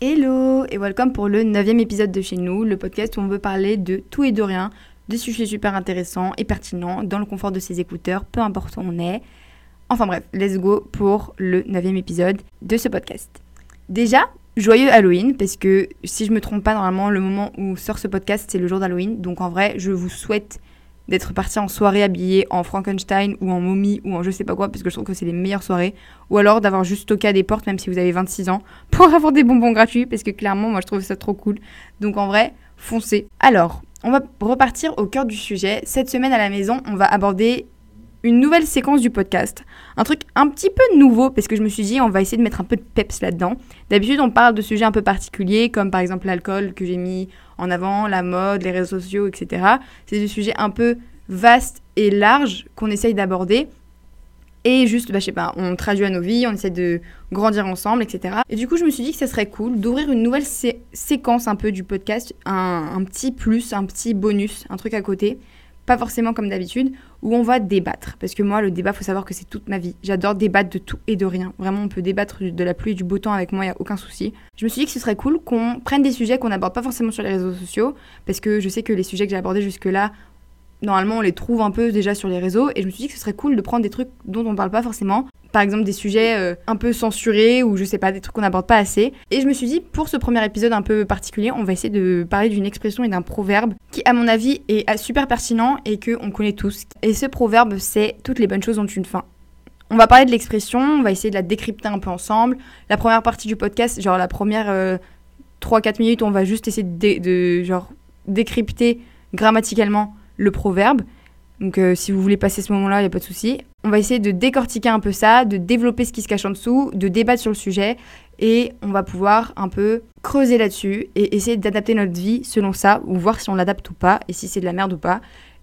Hello et welcome pour le neuvième épisode de chez nous, le podcast où on veut parler de tout et de rien, des sujets super intéressants et pertinents dans le confort de ses écouteurs, peu importe où on est. Enfin bref, let's go pour le neuvième épisode de ce podcast. Déjà, joyeux Halloween, parce que si je me trompe pas, normalement, le moment où sort ce podcast, c'est le jour d'Halloween. Donc en vrai, je vous souhaite d'être parti en soirée habillé en Frankenstein ou en momie ou en je sais pas quoi, parce que je trouve que c'est les meilleures soirées. Ou alors d'avoir juste toqué à des portes, même si vous avez 26 ans, pour avoir des bonbons gratuits, parce que clairement, moi je trouve ça trop cool. Donc en vrai, foncez. Alors, on va repartir au cœur du sujet. Cette semaine à la maison, on va aborder une nouvelle séquence du podcast. Un truc un petit peu nouveau, parce que je me suis dit, on va essayer de mettre un peu de peps là-dedans. D'habitude, on parle de sujets un peu particuliers, comme par exemple l'alcool que j'ai mis en avant, la mode, les réseaux sociaux, etc. C'est des sujets un peu vastes et larges qu'on essaye d'aborder. Et juste, bah, je sais pas, on traduit à nos vies, on essaie de grandir ensemble, etc. Et du coup, je me suis dit que ça serait cool d'ouvrir une nouvelle séquence un peu du podcast, un, un petit plus, un petit bonus, un truc à côté pas forcément comme d'habitude, où on va débattre. Parce que moi, le débat, faut savoir que c'est toute ma vie. J'adore débattre de tout et de rien. Vraiment, on peut débattre de la pluie et du beau temps avec moi, il n'y a aucun souci. Je me suis dit que ce serait cool qu'on prenne des sujets qu'on n'aborde pas forcément sur les réseaux sociaux, parce que je sais que les sujets que j'ai abordés jusque-là, normalement, on les trouve un peu déjà sur les réseaux, et je me suis dit que ce serait cool de prendre des trucs dont on ne parle pas forcément, par exemple des sujets euh, un peu censurés ou je sais pas, des trucs qu'on n'aborde pas assez. Et je me suis dit, pour ce premier épisode un peu particulier, on va essayer de parler d'une expression et d'un proverbe qui, à mon avis, est super pertinent et qu'on connaît tous. Et ce proverbe, c'est toutes les bonnes choses ont une fin. On va parler de l'expression, on va essayer de la décrypter un peu ensemble. La première partie du podcast, genre la première 3-4 euh, minutes, on va juste essayer de, de genre décrypter grammaticalement le proverbe. Donc euh, si vous voulez passer ce moment-là, il n'y a pas de souci. On va essayer de décortiquer un peu ça, de développer ce qui se cache en dessous, de débattre sur le sujet et on va pouvoir un peu creuser là-dessus et essayer d'adapter notre vie selon ça ou voir si on l'adapte ou pas et si c'est de la merde ou pas.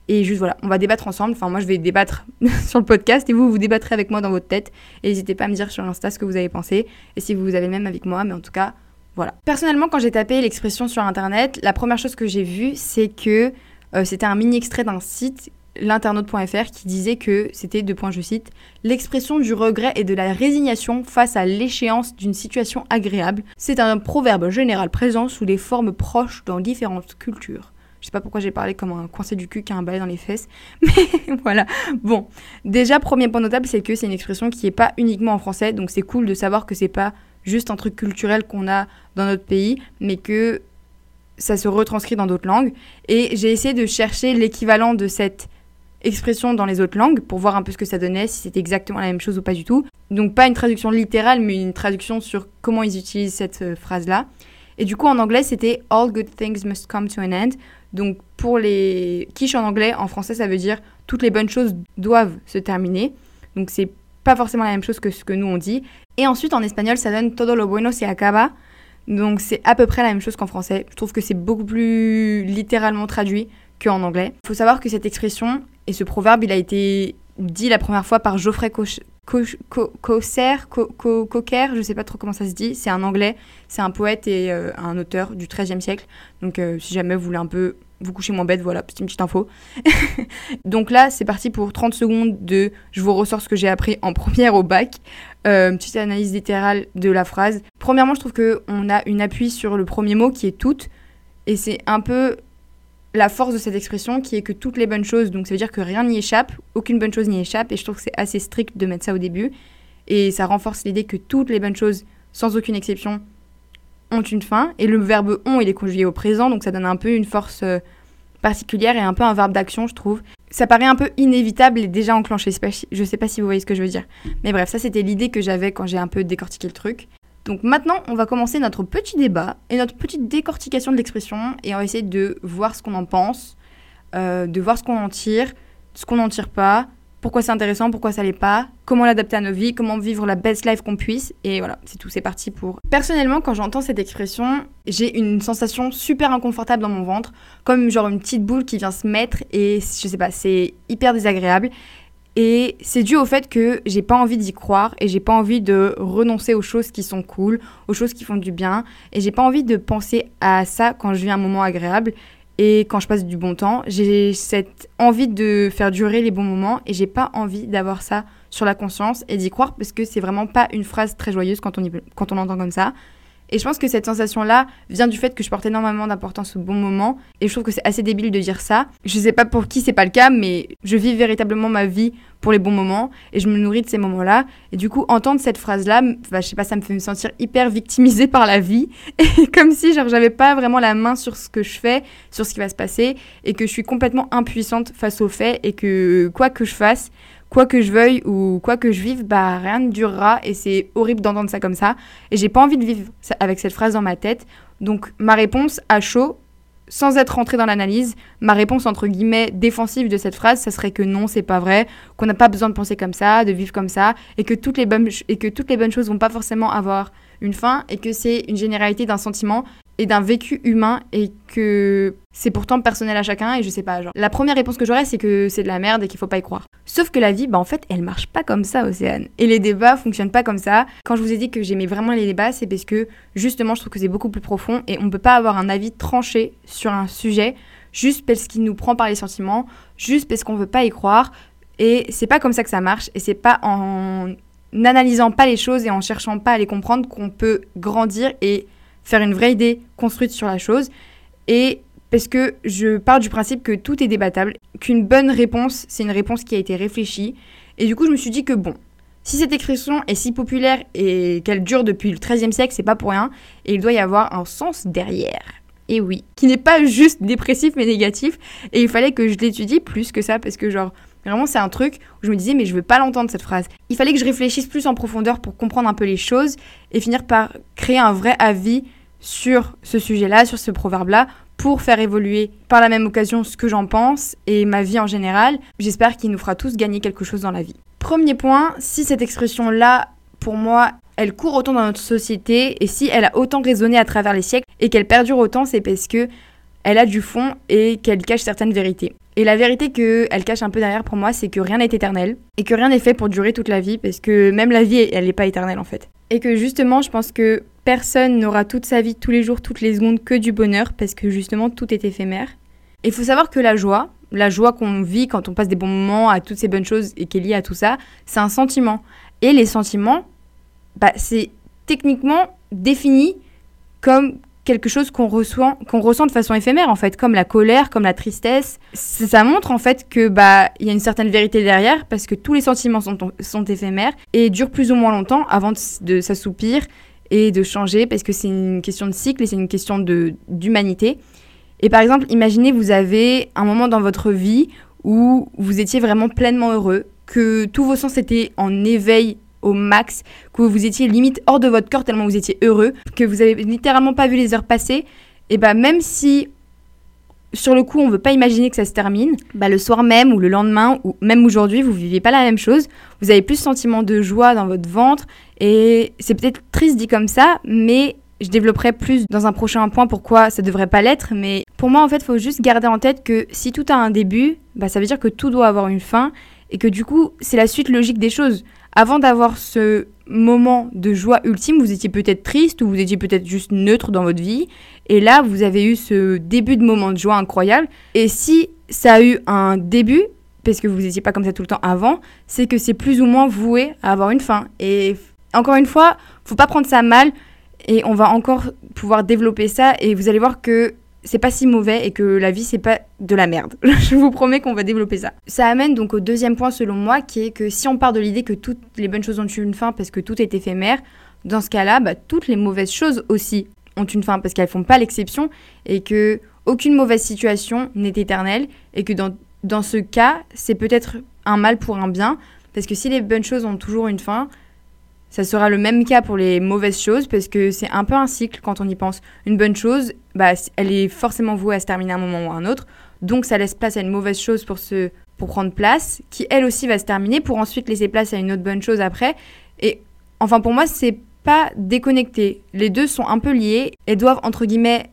Et juste voilà, on va débattre ensemble. Enfin, moi je vais débattre sur le podcast et vous, vous débattrez avec moi dans votre tête. Et n'hésitez pas à me dire sur Insta ce que vous avez pensé et si vous avez même avec moi. Mais en tout cas, voilà. Personnellement, quand j'ai tapé l'expression sur internet, la première chose que j'ai vue, c'est que euh, c'était un mini extrait d'un site l'internaute.fr qui disait que c'était, deux points je cite, l'expression du regret et de la résignation face à l'échéance d'une situation agréable. C'est un proverbe général présent sous des formes proches dans différentes cultures. Je sais pas pourquoi j'ai parlé comme un coincé du cul qui a un balai dans les fesses, mais voilà. Bon, déjà premier point notable, c'est que c'est une expression qui est pas uniquement en français, donc c'est cool de savoir que c'est pas juste un truc culturel qu'on a dans notre pays, mais que ça se retranscrit dans d'autres langues. Et j'ai essayé de chercher l'équivalent de cette expression dans les autres langues pour voir un peu ce que ça donnait, si c'était exactement la même chose ou pas du tout. Donc pas une traduction littérale, mais une traduction sur comment ils utilisent cette euh, phrase-là. Et du coup, en anglais, c'était All good things must come to an end. Donc pour les quiches en anglais, en français, ça veut dire toutes les bonnes choses doivent se terminer. Donc c'est pas forcément la même chose que ce que nous on dit. Et ensuite, en espagnol, ça donne Todo lo bueno se acaba. Donc c'est à peu près la même chose qu'en français. Je trouve que c'est beaucoup plus littéralement traduit qu'en anglais. Il faut savoir que cette expression et ce proverbe, il a été dit la première fois par Geoffrey Cocher, Cocker, je sais pas trop comment ça se dit, c'est un anglais, c'est un poète et euh, un auteur du XIIIe siècle. Donc euh, si jamais vous voulez un peu vous coucher moins bête, voilà, c'est une petite info. Donc là, c'est parti pour 30 secondes de je vous ressors ce que j'ai appris en première au bac. Euh, petite analyse littérale de la phrase. Premièrement, je trouve qu'on a une appui sur le premier mot qui est toute. Et c'est un peu la force de cette expression qui est que toutes les bonnes choses, donc ça veut dire que rien n'y échappe, aucune bonne chose n'y échappe, et je trouve que c'est assez strict de mettre ça au début. Et ça renforce l'idée que toutes les bonnes choses, sans aucune exception, ont une fin. Et le verbe ont, il est conjugué au présent, donc ça donne un peu une force euh, particulière et un peu un verbe d'action, je trouve. Ça paraît un peu inévitable et déjà enclenché. Je sais pas si vous voyez ce que je veux dire. Mais bref, ça c'était l'idée que j'avais quand j'ai un peu décortiqué le truc. Donc maintenant, on va commencer notre petit débat et notre petite décortication de l'expression et on va essayer de voir ce qu'on en pense, euh, de voir ce qu'on en tire, ce qu'on n'en tire pas, pourquoi c'est intéressant, pourquoi ça l'est pas, comment l'adapter à nos vies, comment vivre la best life qu'on puisse. Et voilà, c'est tout, c'est parti pour. Personnellement, quand j'entends cette expression, j'ai une sensation super inconfortable dans mon ventre, comme genre une petite boule qui vient se mettre et je sais pas, c'est hyper désagréable. Et c'est dû au fait que j'ai pas envie d'y croire et j'ai pas envie de renoncer aux choses qui sont cool, aux choses qui font du bien. Et j'ai pas envie de penser à ça quand je vis un moment agréable et quand je passe du bon temps. J'ai cette envie de faire durer les bons moments et j'ai pas envie d'avoir ça sur la conscience et d'y croire parce que c'est vraiment pas une phrase très joyeuse quand on, quand on l'entend comme ça. Et je pense que cette sensation-là vient du fait que je porte énormément d'importance au bon moment. Et je trouve que c'est assez débile de dire ça. Je sais pas pour qui c'est pas le cas, mais je vis véritablement ma vie pour les bons moments et je me nourris de ces moments-là. Et du coup, entendre cette phrase-là, bah, je sais pas, ça me fait me sentir hyper victimisée par la vie. Et comme si genre j'avais pas vraiment la main sur ce que je fais, sur ce qui va se passer et que je suis complètement impuissante face aux faits et que quoi que je fasse, quoi que je veuille ou quoi que je vive, bah rien ne durera et c'est horrible d'entendre ça comme ça. Et j'ai pas envie de vivre avec cette phrase dans ma tête. Donc ma réponse à chaud, sans être rentrée dans l'analyse, ma réponse entre guillemets défensive de cette phrase, ça serait que non, c'est pas vrai, qu'on n'a pas besoin de penser comme ça, de vivre comme ça, et que toutes les bonnes, et que toutes les bonnes choses vont pas forcément avoir une fin, et que c'est une généralité d'un sentiment et d'un vécu humain et que c'est pourtant personnel à chacun et je sais pas genre. La première réponse que j'aurais c'est que c'est de la merde et qu'il faut pas y croire. Sauf que la vie bah en fait elle marche pas comme ça Océane. Et les débats fonctionnent pas comme ça. Quand je vous ai dit que j'aimais vraiment les débats c'est parce que justement je trouve que c'est beaucoup plus profond et on peut pas avoir un avis tranché sur un sujet juste parce qu'il nous prend par les sentiments juste parce qu'on veut pas y croire. Et c'est pas comme ça que ça marche et c'est pas en n'analysant pas les choses et en cherchant pas à les comprendre qu'on peut grandir et faire une vraie idée construite sur la chose. Et parce que je pars du principe que tout est débattable, qu'une bonne réponse, c'est une réponse qui a été réfléchie. Et du coup, je me suis dit que bon, si cette expression est si populaire et qu'elle dure depuis le XIIIe siècle, c'est pas pour rien, et il doit y avoir un sens derrière. Et oui, qui n'est pas juste dépressif mais négatif, et il fallait que je l'étudie plus que ça, parce que genre, vraiment c'est un truc où je me disais mais je veux pas l'entendre cette phrase. Il fallait que je réfléchisse plus en profondeur pour comprendre un peu les choses, et finir par créer un vrai avis sur ce sujet-là, sur ce proverbe-là, pour faire évoluer par la même occasion ce que j'en pense et ma vie en général. J'espère qu'il nous fera tous gagner quelque chose dans la vie. Premier point, si cette expression-là, pour moi, elle court autant dans notre société et si elle a autant résonné à travers les siècles et qu'elle perdure autant, c'est parce que elle a du fond et qu'elle cache certaines vérités. Et la vérité qu'elle cache un peu derrière pour moi, c'est que rien n'est éternel et que rien n'est fait pour durer toute la vie parce que même la vie, elle n'est pas éternelle en fait. Et que justement, je pense que personne n'aura toute sa vie, tous les jours, toutes les secondes que du bonheur, parce que justement tout est éphémère. Il faut savoir que la joie, la joie qu'on vit quand on passe des bons moments à toutes ces bonnes choses et qui est liée à tout ça, c'est un sentiment. Et les sentiments, bah, c'est techniquement défini comme quelque chose qu'on reçoit, qu'on ressent de façon éphémère en fait, comme la colère, comme la tristesse. Ça montre en fait que bah il y a une certaine vérité derrière parce que tous les sentiments sont, sont éphémères et durent plus ou moins longtemps avant de, de s'assoupir et de changer parce que c'est une question de cycle et c'est une question d'humanité. Et par exemple, imaginez vous avez un moment dans votre vie où vous étiez vraiment pleinement heureux, que tous vos sens étaient en éveil au max, que vous étiez limite hors de votre corps tellement vous étiez heureux, que vous avez littéralement pas vu les heures passer, et bah même si sur le coup, on veut pas imaginer que ça se termine, bah, le soir même ou le lendemain ou même aujourd'hui, vous vivez pas la même chose. Vous avez plus sentiment de joie dans votre ventre et c'est peut-être triste dit comme ça, mais je développerai plus dans un prochain point pourquoi ça devrait pas l'être. Mais pour moi, en fait, faut juste garder en tête que si tout a un début, bah, ça veut dire que tout doit avoir une fin et que du coup, c'est la suite logique des choses. Avant d'avoir ce moment de joie ultime, vous étiez peut-être triste ou vous étiez peut-être juste neutre dans votre vie. Et là, vous avez eu ce début de moment de joie incroyable. Et si ça a eu un début, parce que vous n'étiez pas comme ça tout le temps avant, c'est que c'est plus ou moins voué à avoir une fin. Et encore une fois, faut pas prendre ça mal. Et on va encore pouvoir développer ça. Et vous allez voir que c'est pas si mauvais et que la vie c'est pas de la merde. Je vous promets qu'on va développer ça. Ça amène donc au deuxième point selon moi qui est que si on part de l'idée que toutes les bonnes choses ont une fin parce que tout est éphémère, dans ce cas-là, bah, toutes les mauvaises choses aussi ont une fin parce qu'elles font pas l'exception et que aucune mauvaise situation n'est éternelle et que dans, dans ce cas, c'est peut-être un mal pour un bien parce que si les bonnes choses ont toujours une fin, ça sera le même cas pour les mauvaises choses parce que c'est un peu un cycle quand on y pense. Une bonne chose, bah, elle est forcément vouée à se terminer à un moment ou à un autre. Donc ça laisse place à une mauvaise chose pour, se, pour prendre place, qui elle aussi va se terminer pour ensuite laisser place à une autre bonne chose après. Et enfin pour moi, c'est pas déconnecté. Les deux sont un peu liés et doivent entre guillemets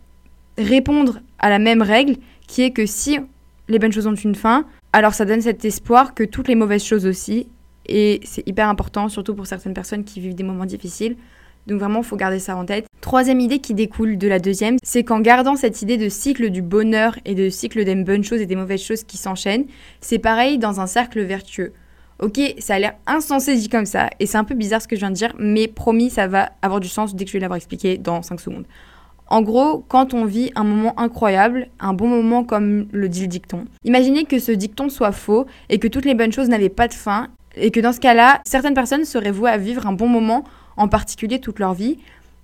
répondre à la même règle qui est que si les bonnes choses ont une fin, alors ça donne cet espoir que toutes les mauvaises choses aussi et c'est hyper important, surtout pour certaines personnes qui vivent des moments difficiles. Donc vraiment, il faut garder ça en tête. Troisième idée qui découle de la deuxième, c'est qu'en gardant cette idée de cycle du bonheur et de cycle des bonnes choses et des mauvaises choses qui s'enchaînent, c'est pareil dans un cercle vertueux. Ok, ça a l'air insensé dit comme ça, et c'est un peu bizarre ce que je viens de dire, mais promis, ça va avoir du sens dès que je vais l'avoir expliqué dans 5 secondes. En gros, quand on vit un moment incroyable, un bon moment comme le dit le dicton, imaginez que ce dicton soit faux et que toutes les bonnes choses n'avaient pas de fin, et que dans ce cas-là, certaines personnes seraient vouées à vivre un bon moment, en particulier toute leur vie.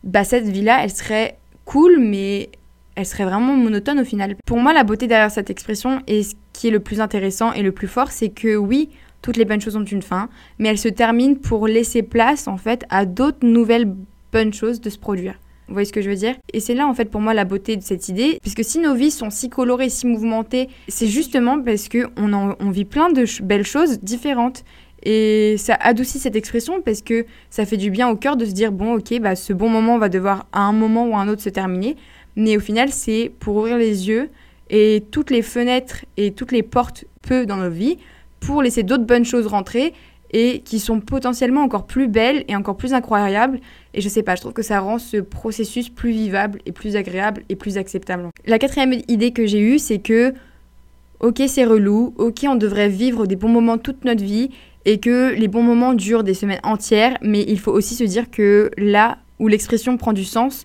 Bah cette vie-là, elle serait cool, mais elle serait vraiment monotone au final. Pour moi, la beauté derrière cette expression et ce qui est le plus intéressant et le plus fort, c'est que oui, toutes les bonnes choses ont une fin, mais elles se terminent pour laisser place en fait à d'autres nouvelles bonnes choses de se produire. Vous voyez ce que je veux dire? Et c'est là en fait pour moi la beauté de cette idée, puisque si nos vies sont si colorées, si mouvementées, c'est justement parce que on, vit plein de belles choses différentes. Et ça adoucit cette expression parce que ça fait du bien au cœur de se dire bon ok bah ce bon moment va devoir à un moment ou à un autre se terminer, mais au final c'est pour ouvrir les yeux et toutes les fenêtres et toutes les portes peu dans nos vies pour laisser d'autres bonnes choses rentrer et qui sont potentiellement encore plus belles et encore plus incroyables. Et je sais pas, je trouve que ça rend ce processus plus vivable et plus agréable et plus acceptable. La quatrième idée que j'ai eue, c'est que, ok, c'est relou, ok, on devrait vivre des bons moments toute notre vie et que les bons moments durent des semaines entières, mais il faut aussi se dire que là où l'expression prend du sens,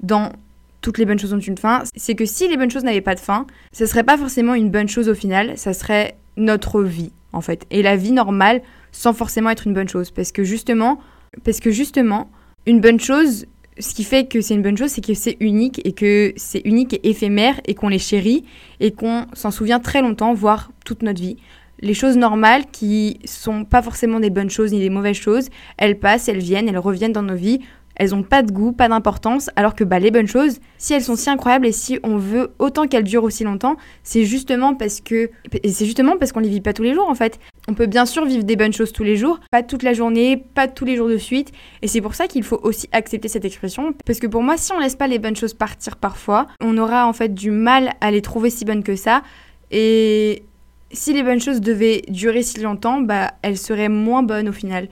dans toutes les bonnes choses ont une fin, c'est que si les bonnes choses n'avaient pas de fin, ce serait pas forcément une bonne chose au final, ça serait notre vie en fait. Et la vie normale sans forcément être une bonne chose. Parce que justement, parce que justement, une bonne chose, ce qui fait que c'est une bonne chose, c'est que c'est unique et que c'est unique et éphémère et qu'on les chérit et qu'on s'en souvient très longtemps, voire toute notre vie. Les choses normales qui sont pas forcément des bonnes choses ni des mauvaises choses, elles passent, elles viennent, elles reviennent dans nos vies elles ont pas de goût, pas d'importance, alors que bah, les bonnes choses, si elles sont si incroyables et si on veut autant qu'elles durent aussi longtemps, c'est justement parce que c'est justement parce qu'on les vit pas tous les jours en fait. On peut bien sûr vivre des bonnes choses tous les jours, pas toute la journée, pas tous les jours de suite, et c'est pour ça qu'il faut aussi accepter cette expression, parce que pour moi, si on laisse pas les bonnes choses partir parfois, on aura en fait du mal à les trouver si bonnes que ça, et si les bonnes choses devaient durer si longtemps, bah elles seraient moins bonnes au final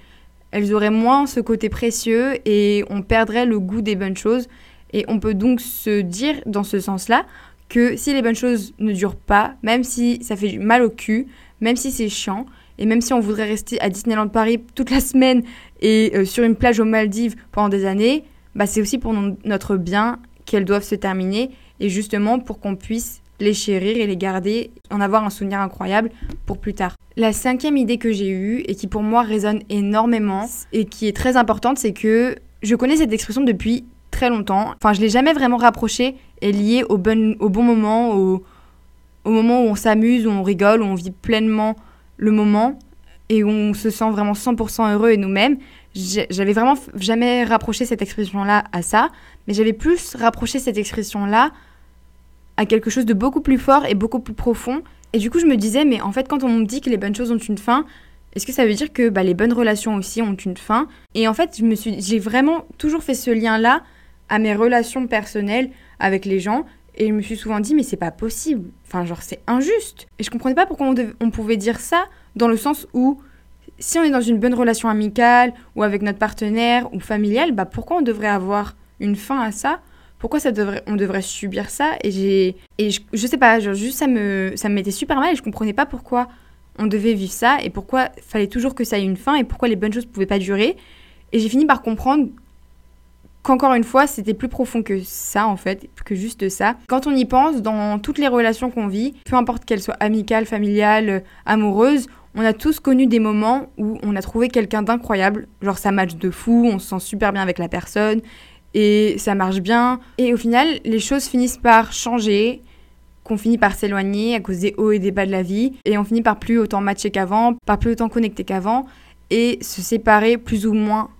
elles auraient moins ce côté précieux et on perdrait le goût des bonnes choses. Et on peut donc se dire dans ce sens-là que si les bonnes choses ne durent pas, même si ça fait mal au cul, même si c'est chiant, et même si on voudrait rester à Disneyland Paris toute la semaine et euh, sur une plage aux Maldives pendant des années, bah c'est aussi pour notre bien qu'elles doivent se terminer et justement pour qu'on puisse les chérir et les garder, en avoir un souvenir incroyable pour plus tard. La cinquième idée que j'ai eue et qui pour moi résonne énormément et qui est très importante, c'est que je connais cette expression depuis très longtemps. Enfin, je l'ai jamais vraiment rapprochée et liée au bon, au bon moment, au, au moment où on s'amuse, où on rigole, où on vit pleinement le moment et où on se sent vraiment 100% heureux et nous-mêmes. J'avais vraiment jamais rapproché cette expression-là à ça, mais j'avais plus rapproché cette expression-là à quelque chose de beaucoup plus fort et beaucoup plus profond. Et du coup, je me disais, mais en fait, quand on me dit que les bonnes choses ont une fin, est-ce que ça veut dire que bah, les bonnes relations aussi ont une fin? Et en fait, je me suis, j'ai vraiment toujours fait ce lien-là à mes relations personnelles avec les gens. Et je me suis souvent dit, mais c'est pas possible. Enfin, genre, c'est injuste. Et je comprenais pas pourquoi on, pouvait dire ça dans le sens où si on est dans une bonne relation amicale ou avec notre partenaire ou familiale, bah pourquoi on devrait avoir une fin à ça? Pourquoi on devrait subir ça Et j'ai, et je, sais pas, juste ça me, ça me mettait super mal et je comprenais pas pourquoi on devait vivre ça et pourquoi fallait toujours que ça ait une fin et pourquoi les bonnes choses pouvaient pas durer. Et j'ai fini par comprendre qu'encore une fois, c'était plus profond que ça en fait, que juste ça. Quand on y pense, dans toutes les relations qu'on vit, peu importe qu'elles soient amicales, familiales, amoureuses, on a tous connu des moments où on a trouvé quelqu'un d'incroyable, genre ça match de fou, on se sent super bien avec la personne, et ça marche bien. Et au final, les choses finissent par changer, qu'on finit par s'éloigner à cause des hauts et des bas de la vie, et on finit par plus autant matcher qu'avant, par plus autant connecter qu'avant, et se séparer plus ou moins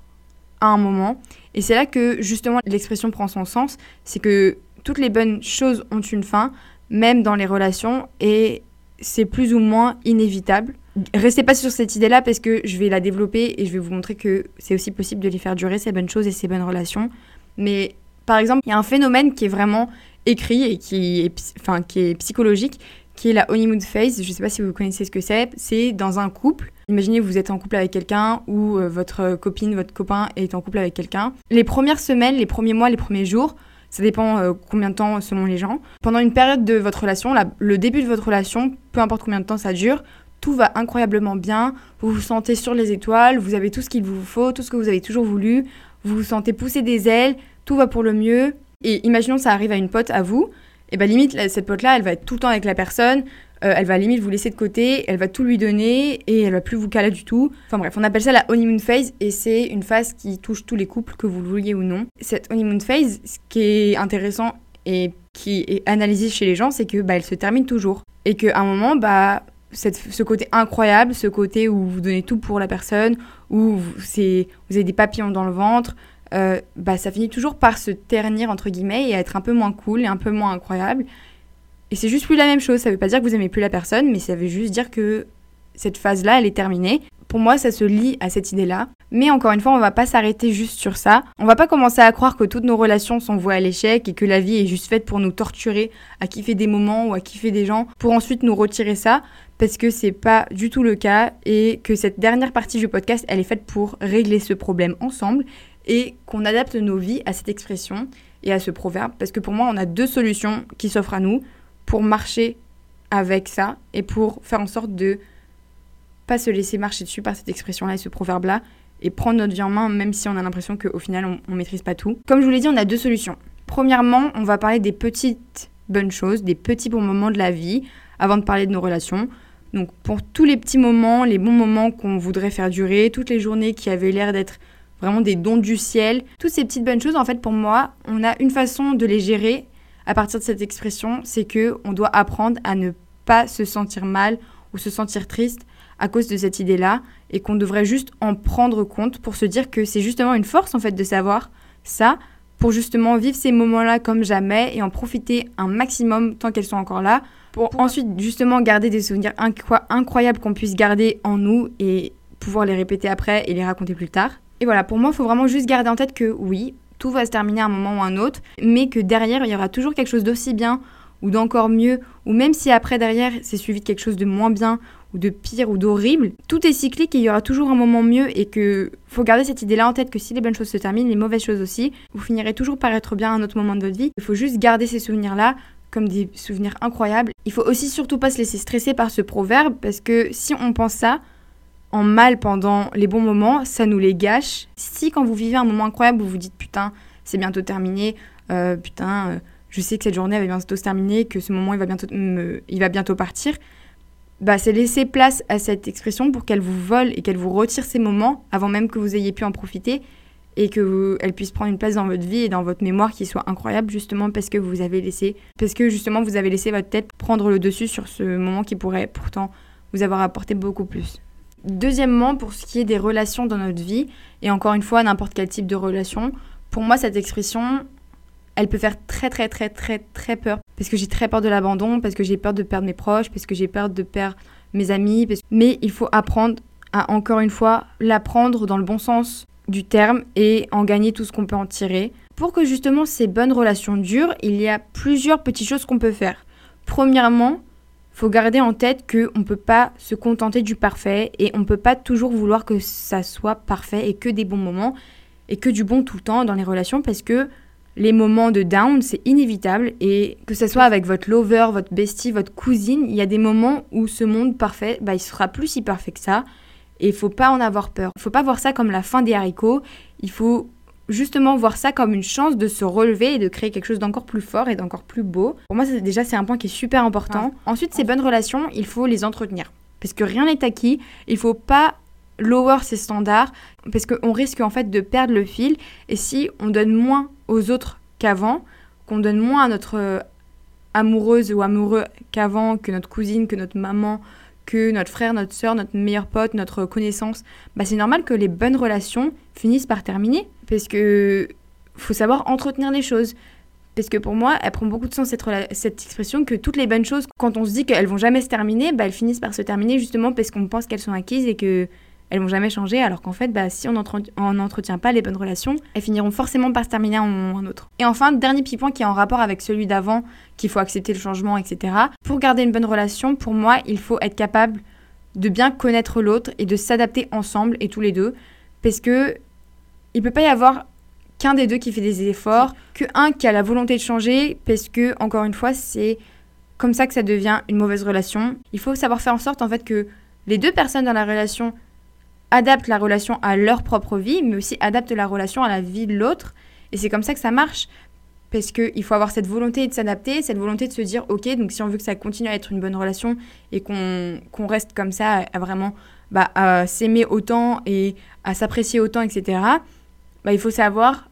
à un moment. Et c'est là que justement l'expression prend son sens, c'est que toutes les bonnes choses ont une fin, même dans les relations, et c'est plus ou moins inévitable. Restez pas sur cette idée-là parce que je vais la développer et je vais vous montrer que c'est aussi possible de les faire durer, ces bonnes choses et ces bonnes relations. Mais par exemple, il y a un phénomène qui est vraiment écrit et qui est, enfin, qui est psychologique, qui est la honeymoon phase. Je ne sais pas si vous connaissez ce que c'est. C'est dans un couple. Imaginez vous êtes en couple avec quelqu'un ou euh, votre copine, votre copain est en couple avec quelqu'un. Les premières semaines, les premiers mois, les premiers jours, ça dépend euh, combien de temps selon les gens. Pendant une période de votre relation, le début de votre relation, peu importe combien de temps ça dure, tout va incroyablement bien, vous vous sentez sur les étoiles, vous avez tout ce qu'il vous faut, tout ce que vous avez toujours voulu, vous vous sentez pousser des ailes, tout va pour le mieux. Et imaginons ça arrive à une pote à vous, et bah limite cette pote là, elle va être tout le temps avec la personne, euh, elle va limite vous laisser de côté, elle va tout lui donner et elle va plus vous caler du tout. Enfin bref, on appelle ça la honeymoon phase et c'est une phase qui touche tous les couples que vous le vouliez ou non. Cette honeymoon phase, ce qui est intéressant et qui est analysé chez les gens, c'est que bah, elle se termine toujours et qu'à un moment, bah cette, ce côté incroyable, ce côté où vous donnez tout pour la personne, où vous, vous avez des papillons dans le ventre, euh, bah, ça finit toujours par se ternir entre guillemets et être un peu moins cool et un peu moins incroyable. Et c'est juste plus la même chose. Ça veut pas dire que vous aimez plus la personne, mais ça veut juste dire que cette phase-là, elle est terminée. Pour moi, ça se lie à cette idée-là. Mais encore une fois, on va pas s'arrêter juste sur ça. On va pas commencer à croire que toutes nos relations sont vouées à l'échec et que la vie est juste faite pour nous torturer, à kiffer des moments ou à kiffer des gens, pour ensuite nous retirer ça, parce que c'est pas du tout le cas et que cette dernière partie du podcast, elle est faite pour régler ce problème ensemble et qu'on adapte nos vies à cette expression et à ce proverbe. Parce que pour moi, on a deux solutions qui s'offrent à nous pour marcher avec ça et pour faire en sorte de pas se laisser marcher dessus par cette expression-là et ce proverbe-là et prendre notre vie en main même si on a l'impression qu'au final on, ne maîtrise pas tout. Comme je vous l'ai dit, on a deux solutions. Premièrement, on va parler des petites bonnes choses, des petits bons moments de la vie avant de parler de nos relations. Donc pour tous les petits moments, les bons moments qu'on voudrait faire durer, toutes les journées qui avaient l'air d'être vraiment des dons du ciel, toutes ces petites bonnes choses, en fait pour moi, on a une façon de les gérer à partir de cette expression, c'est que on doit apprendre à ne pas se sentir mal ou se sentir triste à cause de cette idée-là et qu'on devrait juste en prendre compte pour se dire que c'est justement une force en fait de savoir ça pour justement vivre ces moments-là comme jamais et en profiter un maximum tant qu'elles sont encore là pour ensuite justement garder des souvenirs incroyables qu'on puisse garder en nous et pouvoir les répéter après et les raconter plus tard. Et voilà, pour moi, il faut vraiment juste garder en tête que oui, tout va se terminer à un moment ou un autre, mais que derrière, il y aura toujours quelque chose d'aussi bien ou d'encore mieux, ou même si après derrière c'est suivi de quelque chose de moins bien ou de pire ou d'horrible, tout est cyclique et il y aura toujours un moment mieux et que faut garder cette idée-là en tête que si les bonnes choses se terminent, les mauvaises choses aussi, vous finirez toujours par être bien à un autre moment de votre vie. Il faut juste garder ces souvenirs-là comme des souvenirs incroyables. Il faut aussi surtout pas se laisser stresser par ce proverbe parce que si on pense ça, en mal pendant les bons moments, ça nous les gâche. Si quand vous vivez un moment incroyable, vous vous dites putain, c'est bientôt terminé, euh, putain, euh, je sais que cette journée va bientôt se terminer, que ce moment il va bientôt, il va bientôt partir, bah, c'est laisser place à cette expression pour qu'elle vous vole et qu'elle vous retire ces moments avant même que vous ayez pu en profiter et qu'elle puisse prendre une place dans votre vie et dans votre mémoire qui soit incroyable justement parce que vous avez laissé, parce que justement vous avez laissé votre tête prendre le dessus sur ce moment qui pourrait pourtant vous avoir apporté beaucoup plus. Deuxièmement, pour ce qui est des relations dans notre vie, et encore une fois, n'importe quel type de relation, pour moi, cette expression, elle peut faire très, très, très, très, très peur. Parce que j'ai très peur de l'abandon, parce que j'ai peur de perdre mes proches, parce que j'ai peur de perdre mes amis. Mais il faut apprendre à, encore une fois, l'apprendre dans le bon sens du terme et en gagner tout ce qu'on peut en tirer. Pour que justement ces bonnes relations durent, il y a plusieurs petites choses qu'on peut faire. Premièrement, faut garder en tête qu'on ne peut pas se contenter du parfait et on ne peut pas toujours vouloir que ça soit parfait et que des bons moments et que du bon tout le temps dans les relations parce que les moments de down, c'est inévitable et que ce soit avec votre lover, votre bestie, votre cousine, il y a des moments où ce monde parfait, bah, il sera plus si parfait que ça et il faut pas en avoir peur. Il faut pas voir ça comme la fin des haricots, il faut justement voir ça comme une chance de se relever et de créer quelque chose d'encore plus fort et d'encore plus beau. Pour moi, déjà, c'est un point qui est super important. Ensuite, ces bonnes relations, il faut les entretenir. Parce que rien n'est acquis. Il faut pas lower ses standards parce qu'on risque en fait de perdre le fil. Et si on donne moins aux autres qu'avant, qu'on donne moins à notre euh, amoureuse ou amoureux qu'avant, que notre cousine, que notre maman, que notre frère, notre soeur, notre meilleur pote, notre connaissance, bah c'est normal que les bonnes relations finissent par terminer. Parce que faut savoir entretenir les choses. Parce que pour moi, elle prend beaucoup de sens cette, cette expression que toutes les bonnes choses, quand on se dit qu'elles vont jamais se terminer, bah, elles finissent par se terminer justement parce qu'on pense qu'elles sont acquises et que elles vont jamais changer, alors qu'en fait, bah, si on n'entretient pas les bonnes relations, elles finiront forcément par se terminer à un autre. Et enfin, dernier petit point qui est en rapport avec celui d'avant, qu'il faut accepter le changement, etc. Pour garder une bonne relation, pour moi, il faut être capable de bien connaître l'autre et de s'adapter ensemble et tous les deux, parce que il peut pas y avoir qu'un des deux qui fait des efforts, que un qui a la volonté de changer, parce que encore une fois, c'est comme ça que ça devient une mauvaise relation. Il faut savoir faire en sorte en fait que les deux personnes dans la relation adaptent la relation à leur propre vie, mais aussi adaptent la relation à la vie de l'autre. Et c'est comme ça que ça marche. Parce qu'il faut avoir cette volonté de s'adapter, cette volonté de se dire, ok, donc si on veut que ça continue à être une bonne relation et qu'on reste comme ça, à vraiment bah, s'aimer autant et à s'apprécier autant, etc., bah, il faut savoir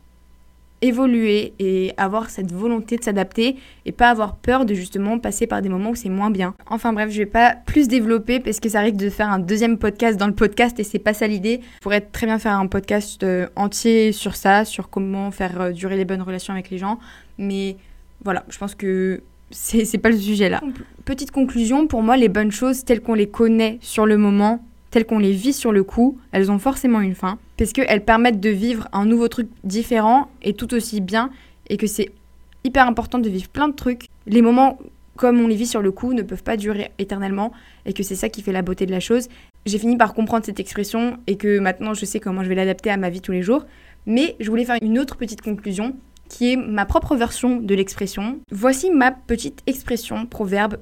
évoluer et avoir cette volonté de s'adapter et pas avoir peur de justement passer par des moments où c'est moins bien. Enfin bref, je vais pas plus développer parce que ça risque de faire un deuxième podcast dans le podcast et c'est pas ça l'idée. Je pourrais très bien faire un podcast euh, entier sur ça, sur comment faire euh, durer les bonnes relations avec les gens, mais voilà, je pense que c'est pas le sujet là. Petite conclusion, pour moi les bonnes choses telles qu'on les connaît sur le moment telles qu'on les vit sur le coup, elles ont forcément une fin, parce qu'elles permettent de vivre un nouveau truc différent et tout aussi bien, et que c'est hyper important de vivre plein de trucs. Les moments comme on les vit sur le coup ne peuvent pas durer éternellement, et que c'est ça qui fait la beauté de la chose. J'ai fini par comprendre cette expression, et que maintenant je sais comment je vais l'adapter à ma vie tous les jours, mais je voulais faire une autre petite conclusion, qui est ma propre version de l'expression. Voici ma petite expression, proverbe,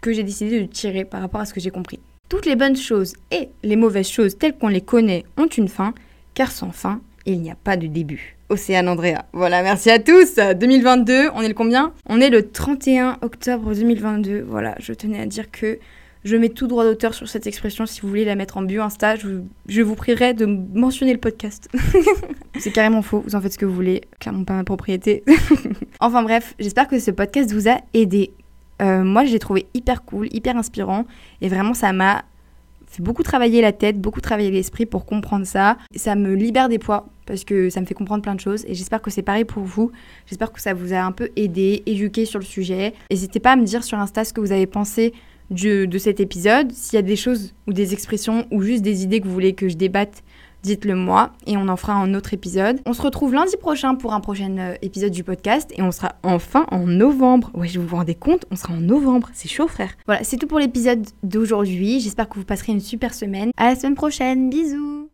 que j'ai décidé de tirer par rapport à ce que j'ai compris. Toutes les bonnes choses et les mauvaises choses telles qu'on les connaît ont une fin, car sans fin, il n'y a pas de début. Océane Andrea. Voilà, merci à tous. 2022, on est le combien? On est le 31 octobre 2022. Voilà, je tenais à dire que je mets tout droit d'auteur sur cette expression. Si vous voulez la mettre en bio Insta, je, vous prierai de mentionner le podcast. C'est carrément faux, vous en faites ce que vous voulez. Clairement pas ma propriété. enfin bref, j'espère que ce podcast vous a aidé. Euh, moi, j'ai trouvé hyper cool, hyper inspirant. Et vraiment, ça m'a fait beaucoup travailler la tête, beaucoup travailler l'esprit pour comprendre ça. Ça me libère des poids parce que ça me fait comprendre plein de choses. Et j'espère que c'est pareil pour vous. J'espère que ça vous a un peu aidé, éduqué sur le sujet. N'hésitez pas à me dire sur Insta ce que vous avez pensé de cet épisode. S'il y a des choses ou des expressions ou juste des idées que vous voulez que je débatte dites-le moi et on en fera un autre épisode. On se retrouve lundi prochain pour un prochain euh, épisode du podcast et on sera enfin en novembre. Ouais, je vous vous rendez compte, on sera en novembre, c'est chaud frère. Voilà, c'est tout pour l'épisode d'aujourd'hui. J'espère que vous passerez une super semaine. À la semaine prochaine, bisous